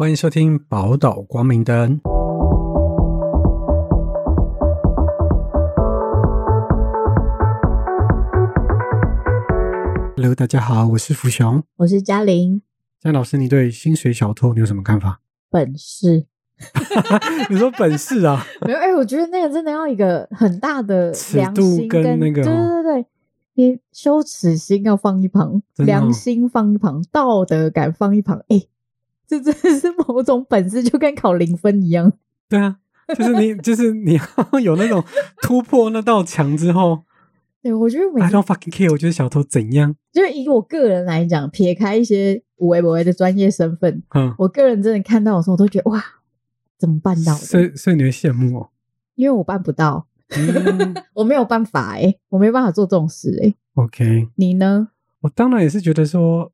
欢迎收听宝岛光明灯。Hello，大家好，我是福雄。我是嘉玲，江老师，你对薪水小偷你有什么看法？本事 你说本事啊？没有哎、我觉得那个真的要一个很大的良尺度跟跟那个对对对，你羞耻心要放一旁，良心放一旁，道德感放一旁，哎、这真的是某种本事，就跟考零分一样。对啊，就是你，就是你要 有那种突破那道墙之后对，我觉得每，I don't fucking care，我觉得小偷怎样？就是以我个人来讲，撇开一些无为不为的专业身份，嗯，我个人真的看到的时候，我都觉得哇，怎么办到的？所以所以你会羡慕哦。因为我办不到，嗯 我没有办法哎、我没办法做这种事哎、，OK，你呢？我当然也是觉得说，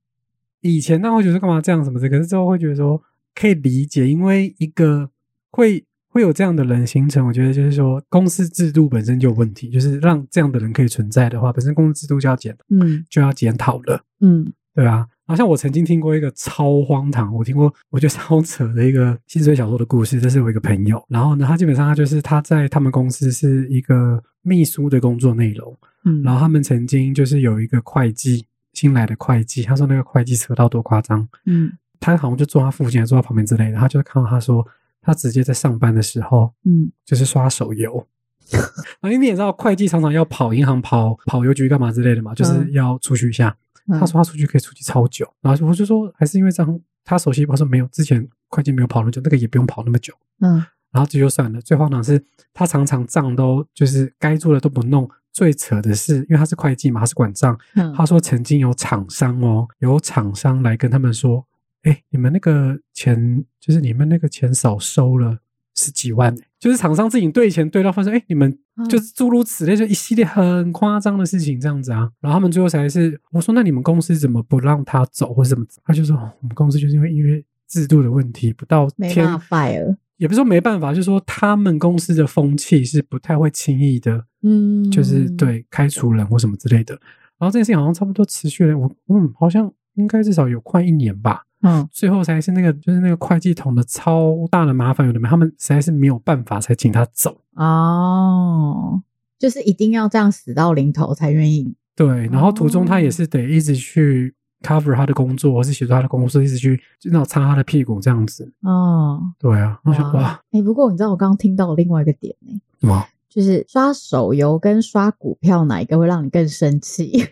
以前那会觉得干嘛这样什么的，可是之后会觉得说可以理解，因为一个会会有这样的人形成，我觉得就是说公司制度本身就有问题，就是让这样的人可以存在的话，本身公司制度就要检嗯。就要检讨了，嗯。对啊。好像我曾经听过一个超荒唐，我听过我觉得超扯的一个薪水小说的故事，这是我一个朋友，然后呢，他基本上他就是他在他们公司是一个秘书的工作内容，嗯，然后他们曾经就是有一个会计新来的会计，他说那个会计扯到多夸张，嗯他好像就坐他附近，还坐他旁边之类的，他就看到他说他直接在上班的时候嗯就是刷手游。啊，因为你也知道，会计常常要跑银行、跑跑邮局干嘛之类的嘛，就是嗯要出去一下。嗯他说他出去可以出去超久，然后我就说还是因为这样，他熟悉。他说没有，之前会计没有跑那么久，那个也不用跑那么久。嗯然后这就算了，最荒唐是他常常账都就是该做的都不弄。最扯的是，因为他是会计嘛，他是管账。嗯他说曾经有厂商哦，有厂商来跟他们说：“哎，你们那个钱，就是你们那个钱少收了十几万。”就是厂商自己对钱对到发现，哎，你们嗯就是诸如此类，就一系列很夸张的事情这样子啊。然后他们最后才是我说：“那你们公司怎么不让他走，或者怎么？”他就说：“哦我们公司就是因为因为制度的问题，不到天没办法 fire，也不是说没办法，就是说他们公司的风气是不太会轻易的，嗯，就是对开除人或什么之类的。然后这件事情好像差不多持续了，我嗯，好像应该至少有快一年吧。嗯最后才是那个就是那个会计捅的超大的麻烦，有的没，他们实在是没有办法才请他走。哦，就是一定要这样死到临头才愿意，对，然后途中他也哦是得一直去 cover 他的工作，或是协助他的工作，一直去就那种擦他的屁股这样子。哦，对啊，我想哇，哎、不过你知道我刚刚听到另外一个点呢、什么？就是刷手游跟刷股票哪一个会让你更生气？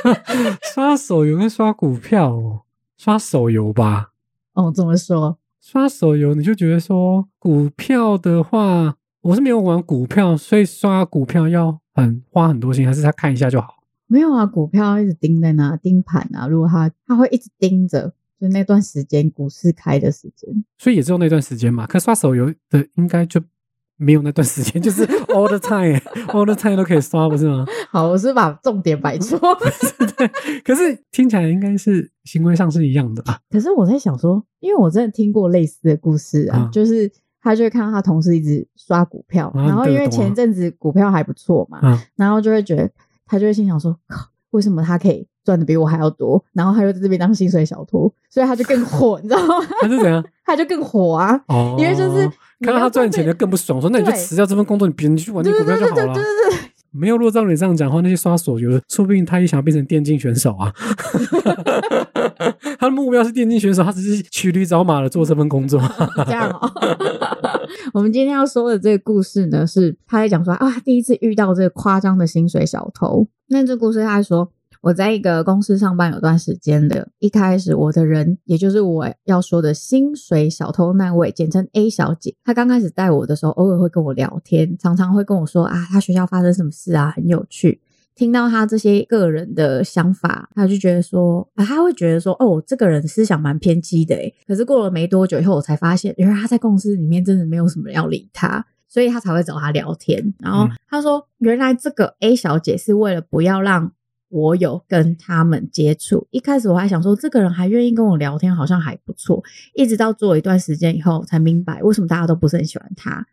刷手游跟刷股票哦，刷手游吧。哦，怎么说？刷手游，你就觉得说股票的话，我是没有玩股票，所以刷股票要很花很多心，还是他看一下就好？没有啊，股票一直盯在那盯盘啊，如果它它会一直盯着，就那段时间股市开的时间。所以也只有那段时间嘛。可刷手游的应该就没有那段时间，就是 all the time，all the time 都可以刷，不是吗？好，我是把重点摆错。对。可是听起来应该是行为上是一样的吧。可是我在想说，因为我真的听过类似的故事啊，嗯就是他就会看到他同事一直刷股票，啊然后因为前阵子股票还不错嘛，嗯，然后就会觉得他就会心想说，靠为什么他可以赚的比我还要多？然后他又在这边当薪水小偷，所以他就更火，你知道吗？他是怎样？他就更火啊！哦，因为就是看到他要赚钱就更不爽，说那你就对辞掉这份工作，你别你去玩股票就好了对对对对。对对，没有，如果照你这样讲的话，那些刷手游的，说不定他也想要变成电竞选手啊。他的目标是电竞选手，他只是骑驴找马的做这份工作。这样哦。我们今天要说的这个故事呢，是他在讲说啊，第一次遇到这个夸张的薪水小偷。那这故事他说，我在一个公司上班有段时间的，一开始我的人，也就是我要说的薪水小偷那位，简称 A 小姐，她刚开始带我的时候，偶尔会跟我聊天，常常会跟我说啊，她学校发生什么事啊，很有趣。听到他这些个人的想法，他就觉得说，啊，他会觉得说，哦，这个人思想蛮偏激的诶。可是过了没多久以后，我才发现，原来他在公司里面真的没有什么人要理他，所以他才会找他聊天。然后嗯他说，原来这个 A 小姐是为了不要让我有跟他们接触。一开始我还想说，这个人还愿意跟我聊天，好像还不错。一直到做一段时间以后，才明白为什么大家都不是很喜欢他。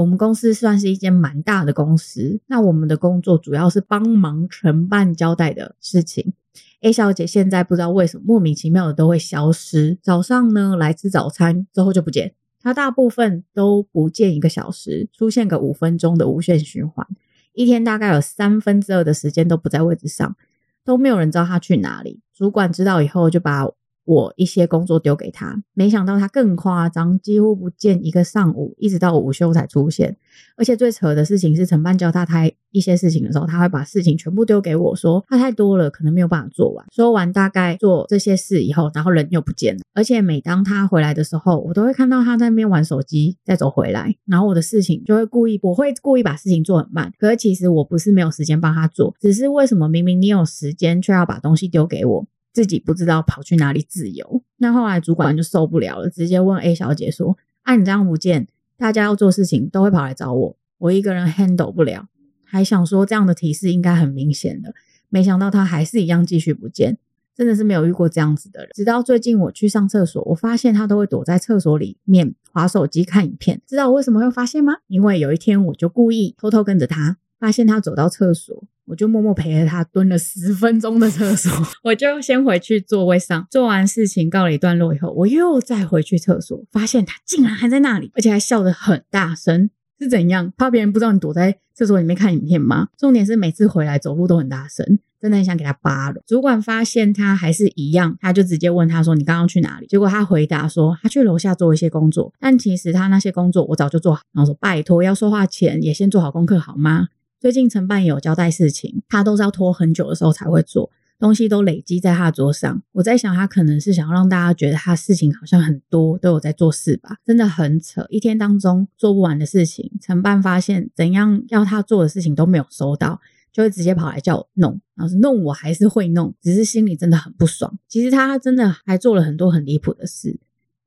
我们公司算是一间蛮大的公司，那我们的工作主要是帮忙承办交代的事情。A 小姐现在不知道为什么莫名其妙的都会消失，早上呢来吃早餐之后就不见，她大部分都不见一个小时，出现个五分钟的无限循环，一天大概有三分之二的时间都不在位置上，都没有人知道她去哪里。主管知道以后就把。我一些工作丢给他，没想到他更夸张，几乎不见一个上午，一直到午休才出现。而且最扯的事情是，承办教他他一些事情的时候，他会把事情全部丢给我说，他太多了，可能没有办法做完。说完大概做这些事以后，然后人又不见了。而且每当他回来的时候，我都会看到他在那边玩手机，再走回来。然后我的事情就会故意，我会故意把事情做很慢。可是其实我不是没有时间帮他做，只是为什么明明你有时间，却要把东西丢给我？自己不知道跑去哪里自由，那后来主管就受不了了，直接问 A 小姐说：“啊，你这样不见，大家要做事情都会跑来找我，我一个人 handle 不了。”还想说这样的提示应该很明显的，没想到他还是一样继续不见，真的是没有遇过这样子的人。直到最近我去上厕所，我发现他都会躲在厕所里面划手机看影片。知道我为什么会发现吗？因为有一天我就故意偷偷跟着他，发现他走到厕所。我就默默陪着他蹲了十分钟的厕所，我就先回去座位上做完事情告了一段落以后，我又再回去厕所，发现他竟然还在那里，而且还笑得很大声，是怎样？怕别人不知道你躲在厕所里面看影片吗？重点是每次回来走路都很大声，真的很想给他扒了。主管发现他还是一样，他就直接问他说：“你刚刚去哪里？”结果他回答说：“他去楼下做一些工作，但其实他那些工作我早就做好。”然后说：“拜托，要说话前也先做好功课好吗？”最近承办有交代事情，他都是要拖很久的时候才会做，东西都累积在他的桌上。我在想，他可能是想要让大家觉得他事情好像很多，都有在做事吧？真的很扯，一天当中做不完的事情，承办发现怎样要他做的事情都没有收到，就会直接跑来叫我弄。然后是弄我还是会弄，只是心里真的很不爽。其实他真的还做了很多很离谱的事。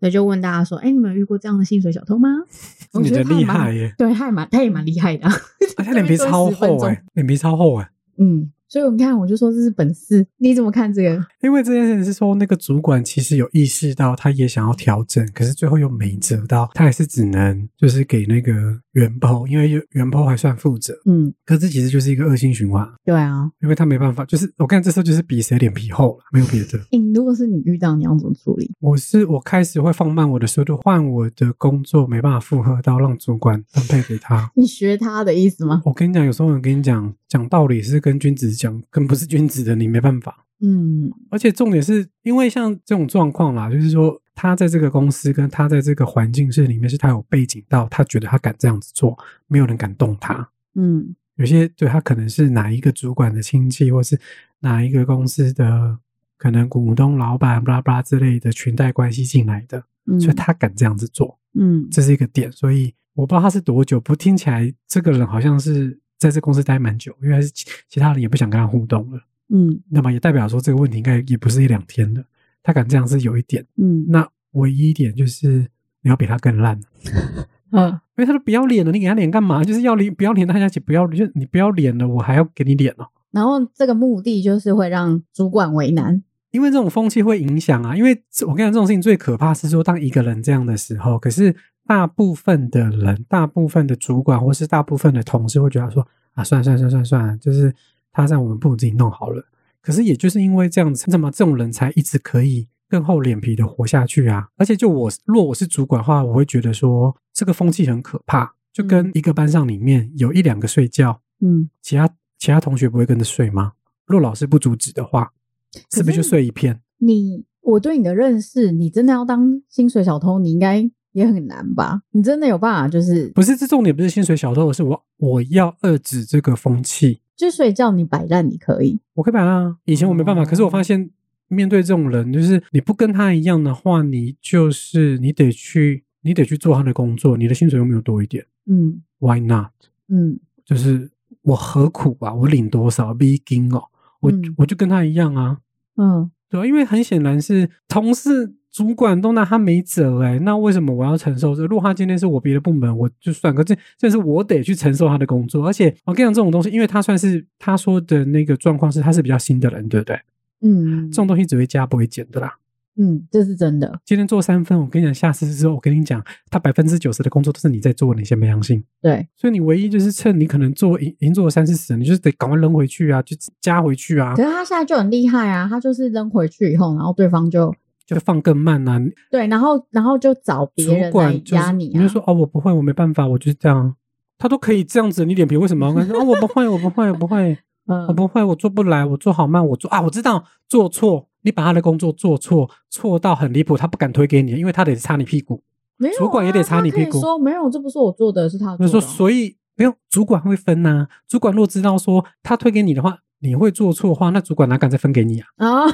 所以就问大家说：“哎，你们有遇过这样的薪水小偷吗？” 你的厉害耶！对，他也蛮，他也蛮厉害的。他脸皮超厚哎，脸皮超厚哎。嗯。所以我们看，我就说这是本事。你怎么看这个？因为这件事情是说，那个主管其实有意识到，他也想要调整，可是最后又没辙到，他还是只能就是给那个原包，因为原包还算负责。嗯，可是其实就是一个恶性循环。对啊，因为他没办法，就是我看这时候就是比谁脸皮厚了，没有别的。嗯，如果是你遇到，你要怎么处理？我是我开始会放慢我的速度，换我的工作没办法负荷到，让主管分配给他。你学他的意思吗？我跟你讲，有时候我跟你讲讲道理是跟君子讲，跟不是君。子的你没办法，嗯，而且重点是因为像这种状况啦，就是说他在这个公司跟他在这个环境是里面是他有背景到，他觉得他敢这样子做，没有人敢动他，嗯，有些对他可能是哪一个主管的亲戚，或是哪一个公司的可能股东、老板、巴拉巴拉之类的裙带关系进来的，嗯。所以他敢这样子做，嗯，这是一个点，所以我不知道他是多久，不听起来这个人好像是在这公司待蛮久，因为是其他人也不想跟他互动了。嗯，那么也代表说这个问题应该也不是一两天的，他敢这样是有一点，嗯，那唯一一点就是你要比他更烂，嗯，因为他都不要脸了，你给他脸干嘛？就是要脸不要脸，大家一起不要，就你不要脸了，我还要给你脸哦。然后这个目的就是会让主管为难，因为这种风气会影响啊。因为我跟你讲，这种事情最可怕是说，当一个人这样的时候，可是大部分的人，大部分的主管或是大部分的同事会觉得说啊，算了算了算了算了，就是。他让我们不如自己弄好了，可是也就是因为这样子，那么这种人才一直可以更厚脸皮的活下去啊！而且就我，若我是主管的话，我会觉得说这个风气很可怕，就跟一个班上里面有一两个睡觉，嗯，其他其他同学不会跟着睡吗？若老师不阻止的话，是不是就睡一片？你我对你的认识，你真的要当薪水小偷，你应该也很难吧？你真的有办法？就是不是这重点不是薪水小偷，而是我我要遏制这个风气。就睡觉，你摆烂你可以，我可以摆烂啊。以前我没办法，可是我发现面对这种人，就是你不跟他一样的话，你就是你得去，你得去做他的工作，你的薪水又没有多一点。嗯，Why not？嗯，就是我何苦啊？我领多少 b e g i n 哦，我我就跟他一样啊。嗯，对，因为很显然是同事。主管都拿他没辙哎，那为什么我要承受这？如果他今天是我别的部门，我就算，可是这是我得去承受他的工作。而且我跟你讲，这种东西，因为他算是他说的那个状况是，他是比较新的人，对不对？嗯，这种东西只会加不会减的啦。嗯，这是真的。今天做三分，我跟你讲，下次之后我跟你讲，他百分之九十的工作都是你在做，你先没良心。对，所以你唯一就是趁你可能做已已经做了三四十，你就是得赶快扔回去啊，就加回去啊可，是他现在就很厉害啊，他就是扔回去以后，然后对方就就放更慢啊。对，然后然后就找别人来管就是压你啊。就说哦，我不会，我没办法，我就是这样。他都可以这样子，你脸皮为什么要跟说？哦，我不会，我不会，我不会，嗯我不会，我做不来，我做好慢，我做啊，我知道做错，你把他的工作做错，错到很离谱，他不敢推给你，因为他得擦你屁股。没有啊主管也得擦你屁股说没有，这不是我做的，是他的啊。所以没有主管会分呐、主管若知道说他推给你的话，你会做错的话，那主管哪敢再分给你啊？啊，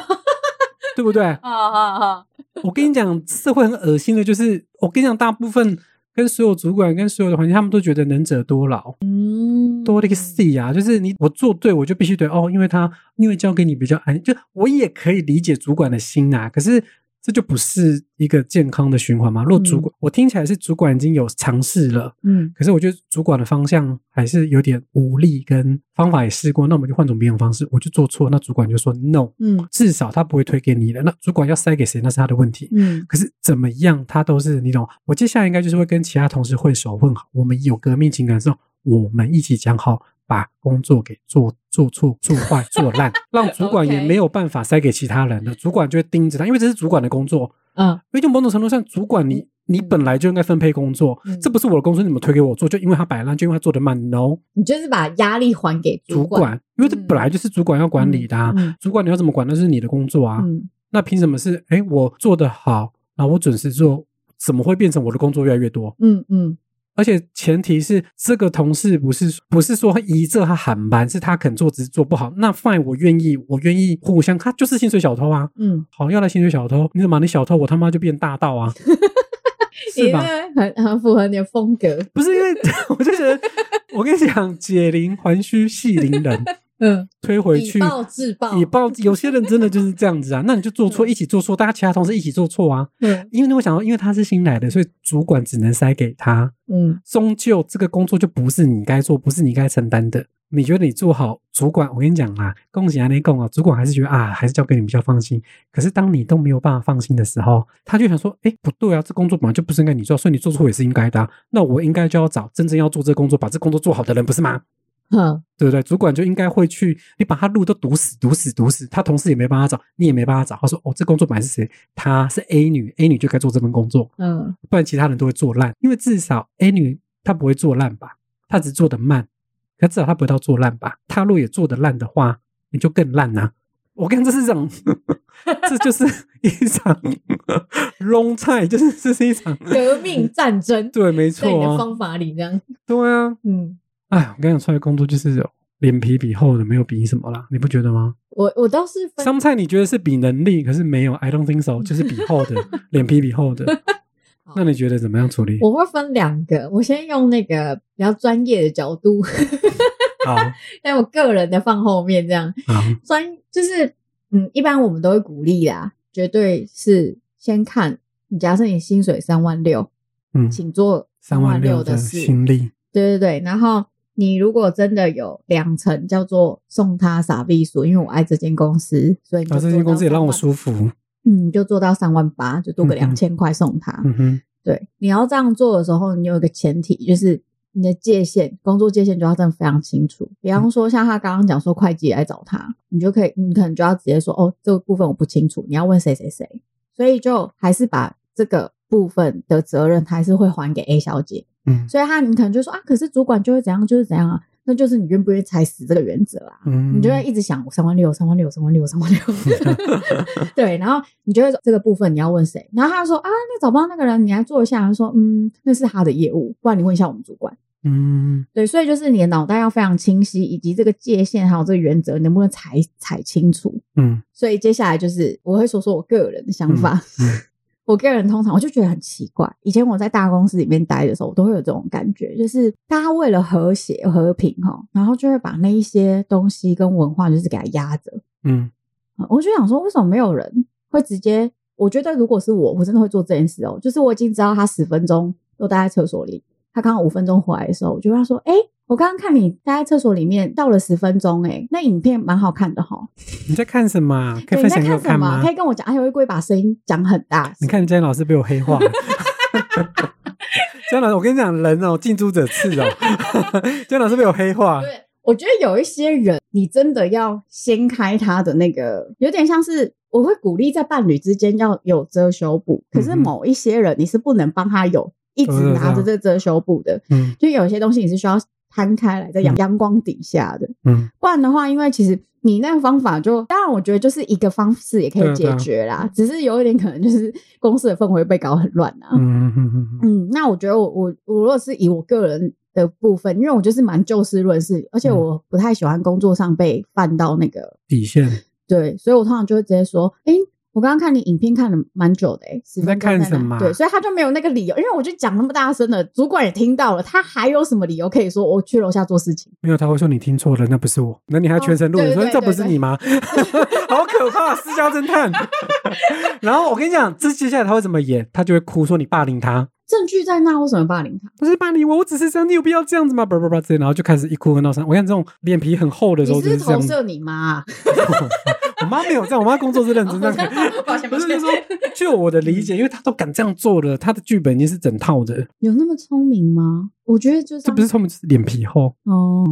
对不对？啊啊啊！我跟你讲，社会很恶心的，就是我跟你讲，大部分跟所有主管跟所有的环境，他们都觉得能者多劳，嗯，多了个 C 啊，就是你我做对，我就必须对哦，因为他因为交给你比较安，就我也可以理解主管的心啊，可是。这就不是一个健康的循环嘛？若主管，我听起来是主管已经有尝试了，嗯可是我觉得主管的方向还是有点无力，跟方法也试过，那我们就换种别种方式。我就做错，那主管就说 no，嗯至少他不会推给你的。那主管要塞给谁，那是他的问题。嗯可是怎么样，他都是你懂。我接下来应该就是会跟其他同事混熟混好，我们有革命情感的时候，我们一起讲好，把工作给做做错、做坏、做烂，让主管也没有办法塞给其他人的。主管就会盯着他，因为这是主管的工作。嗯因为就某种程度上，主管你你本来就应该分配工作，嗯这不是我的工作，你怎么推给我做？就因为他摆烂，就因为他做的慢？No，你就是把压力还给主管。管，因为这嗯本来就是主管要管理的、啊，嗯主管你要怎么管，那是你的工作啊。嗯那凭什么是哎我做的好，然后我准时做，怎么会变成我的工作越来越多？嗯嗯而且前提是这个同事不是不是说一这他喊班，是他肯做只是做不好。那 fine，我愿意，我愿意互相，他就是薪水小偷啊。嗯，好，要来薪水小偷，你怎么你小偷，我他妈就变大盗啊，是吧？很很符合你的风格。不是因为 我就觉得，我跟你讲，解铃还须系铃人，嗯，推回去以暴制暴。以暴。有些人真的就是这样子啊，那你就做错，一起做错，大家其他同事一起做错啊。嗯因为你会想到，因为他是新来的，所以主管只能塞给他。嗯终究这个工作就不是你该做，不是你该承担的。你觉得你做好，主管，我跟你讲啦，恭喜啊，那共啊，主管还是觉得啊，还是交给你比较放心。可是当你都没有办法放心的时候，他就想说，哎，不对啊，这工作本来就不是应该你做，所以你做错也是应该的啊、那我应该就要找真正要做这个工作，把这工作做好的人，不是吗？哼对不对？主管就应该会去，你把他路都堵死、堵死、堵死，他同事也没办法找，你也没办法找。他说，哦，这工作本来是谁？她是 A 女，A 女就该做这份工作。嗯不然其他人都会做烂，因为至少 A 女她不会做烂吧，她只做的慢，可至少她不会到做烂吧。她若也做的烂的话，你就更烂呐、我看这是一场，这就是一场 long time，就是这是一场革命战争，对，没在你的方法里这样。对啊，嗯，哎，我跟你讲，出来工作就是脸皮比厚的，没有比什么啦，你不觉得吗？我我倒是分香菜你觉得是比能力，可是没有，I don't think so，就是比厚的，脸皮比厚的。那你觉得怎么样处理？我会分两个，我先用那个比较专业的角度，好但我个人的放后面这样。好，专就是嗯，一般我们都会鼓励啦，绝对是先看你，假设你薪水三万六，嗯，请做三万万六的的事，心力，对对对，然后你如果真的有两层叫做送他傻逼数，因为我爱这间公司，所以你就啊，这间公司也让我舒，服。嗯，你就做到三万八，就多个两千块送他。嗯哼，对，你要这样做的时候，你有一个前提，就是你的界限，工作界限就要真的非常清楚。比方说，像他刚刚讲说会计来找他，你就可以，你可能就要直接说，哦，这个部分我不清楚，你要问谁谁谁。所以就还是把这个部分的责任还是会还给 A 小姐。嗯所以他你可能就说啊，可是主管就会怎样，就是怎样啊，那就是你愿不愿意踩死这个原则啊？嗯，你就会一直想三万六、三万六、三万六、三万六，对，然后你就会说这个部分你要问谁？然后他说啊，那找不到那个人，你来做一下。他说嗯，那是他的业务，不然你问一下我们主管。嗯对，所以就是你的脑袋要非常清晰，以及这个界限还有这个原则，能不能踩踩清楚？嗯所以接下来就是我会说说我个人的想法。嗯我个人通常我就觉得很奇怪，以前我在大公司里面待的时候，我都会有这种感觉，就是大家为了和谐和平哈，然后就会把那一些东西跟文化就是给它压着。嗯嗯我就想说，为什么没有人会直接？我觉得如果是我，我真的会做这件事哦。就是我已经知道他十分钟都待在厕所里，他刚刚五分钟回来的时候，我就跟他说：“哎、我刚刚看你待在厕所里面倒了十分钟，哎，那影片蛮好看的哈。你在看什么啊？可，以分享？给我看吗可？以跟我讲，而且我会把声音讲很大。你看，今天老师被我黑化了。姜老师，我跟你讲，人哦，近朱者赤哦。姜老师被我黑化，对，我觉得有一些人，你真的要掀开他的那个，有点像是我会鼓励在伴侣之间要有遮羞布，可是某一些人你是不能帮他有一直拿着这遮羞布的，嗯。就有些东西你是需要摊开来，在阳阳光底下的，嗯，不然的话，因为其实你那个方法就，当然我觉得就是一个方式也可以解决啦，只是有一点可能就是公司的氛围被搞很乱啊。嗯嗯嗯嗯那我觉得我我我如果是以我个人的部分，因为我就是蛮就事论事，而且嗯。我不太喜欢工作上被犯到那个底线。对，所以我通常就会直接说，诶，我刚刚看你影片看了蛮久的、诶，十你在看什么啊对，所以他就没有那个理由，因为我就讲那么大声了，主管也听到了，他还有什么理由可以说我去楼下做事情？没有，他会说你听错了，那不是我。那你还全程录影，哦对对说这不是你吗？好可怕，私家侦探。然后我跟你讲，这接下来他会怎么演？他就会哭说你霸凌他，证据在那，为什么霸凌他？不是霸凌我，我只是这样，你有必要这样子吗？叭叭叭之类，然后就开始一哭二闹三。我看这种脸皮很厚的时你候就是是这样。投射你妈、啊？我妈没有这样，我妈工作是认真 这样。抱歉不是，就是说，就我的理解，因为他都敢这样做了，他的剧本已经是整套的，有那么聪明吗？我觉得就是这不是聪明，就是脸皮厚。哦，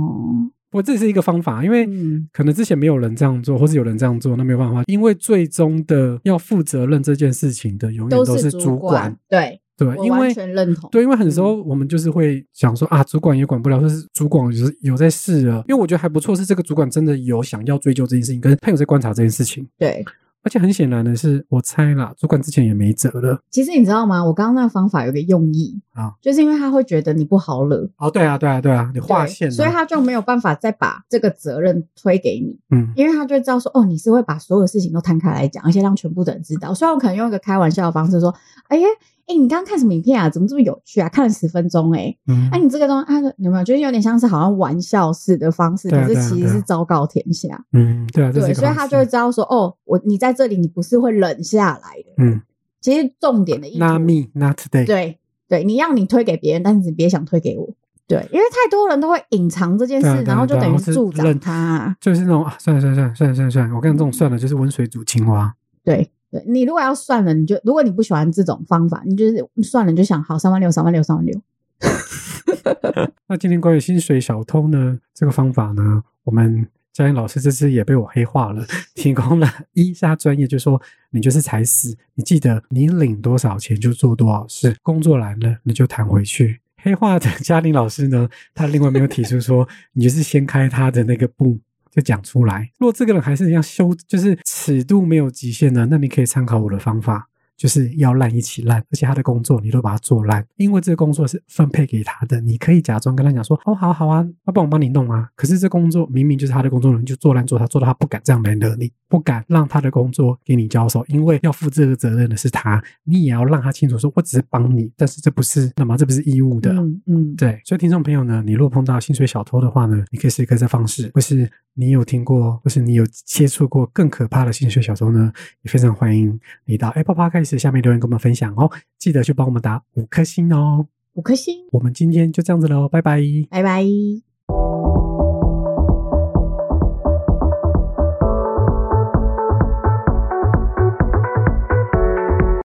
我这是一个方法，因为嗯可能之前没有人这样做，或是有人这样做，那没有办法，因为最终的要负责任这件事情的，永远都是主管，对，对，因为全认同。对，因为很多时候我们就是会想说啊，主管也管不了，或是主管就是有在试了，因为我觉得还不错，是这个主管真的有想要追究这件事情，跟他有在观察这件事情，对，而且很显然的是，我猜啦，主管之前也没辙了。其实你知道吗？我刚刚那个方法有个用意啊，就是因为他会觉得你不好惹，哦，对啊，对啊，对啊，你划对线了，所以他就没有办法再把这个责任推给你，嗯因为他就知道说，哦，你是会把所有事情都摊开来讲，而且让全部的人知道。虽然我可能用一个开玩笑的方式说，哎呀，哎，你刚刚看什么影片啊？怎么这么有趣啊？看了十分钟、哎。嗯哎、，你这个东西，啊，有没有？觉得有点像是好像玩笑式的方式，可是其实是昭告天下。嗯，对啊，对，所以他就会知道说，哦，我你在这里，你不是会冷下来的。嗯其实重点的意思，Not me, not today。对对，你要你推给别人，但是你别想推给我。对，因为太多人都会隐藏这件事，然后就等于助长认他。就是那种啊，算了算了算了算了算了算了，我跟你这种算了，就是温水煮青蛙。对对，你如果要算了，你就如果你不喜欢这种方法，你就是算了，你就想好三万六，三万六，三万六。那今天关于薪水小偷呢这个方法呢，我们嘉颖老师这次也被我黑化了，提供了一下专业，就说你就是踩死，你记得你领多少钱就做多少事，工作来了你就弹回去。黑化的嘉玲老师呢，他另外没有提出说，你就是掀开他的那个布就讲出来。如果这个人还是一样修，就是尺度没有极限呢，那你可以参考我的方法。就是要烂一起烂，而且他的工作你都把它做烂，因为这个工作是分配给他的，你可以假装跟他讲说，哦，好好啊，要不然我帮你弄啊。可是这工作明明就是他的工作，你就做烂做他，做到他不敢这样来惹你，不敢让他的工作给你交手，因为要负这个责任的是他，你也要让他清楚说，我只是帮你，但是这不是，那么这不是义务的。嗯嗯，对，所以听众朋友呢，你如果碰到薪水小偷的话呢，你可以试一个这方式，或是你有听过，或是你有接触过更可怕的薪水小说呢，也非常欢迎你到 Apple Podcast 下面留言跟我们分享哦，记得去帮我们打五颗星哦。五颗星，我们今天就这样子喽，拜拜。拜拜。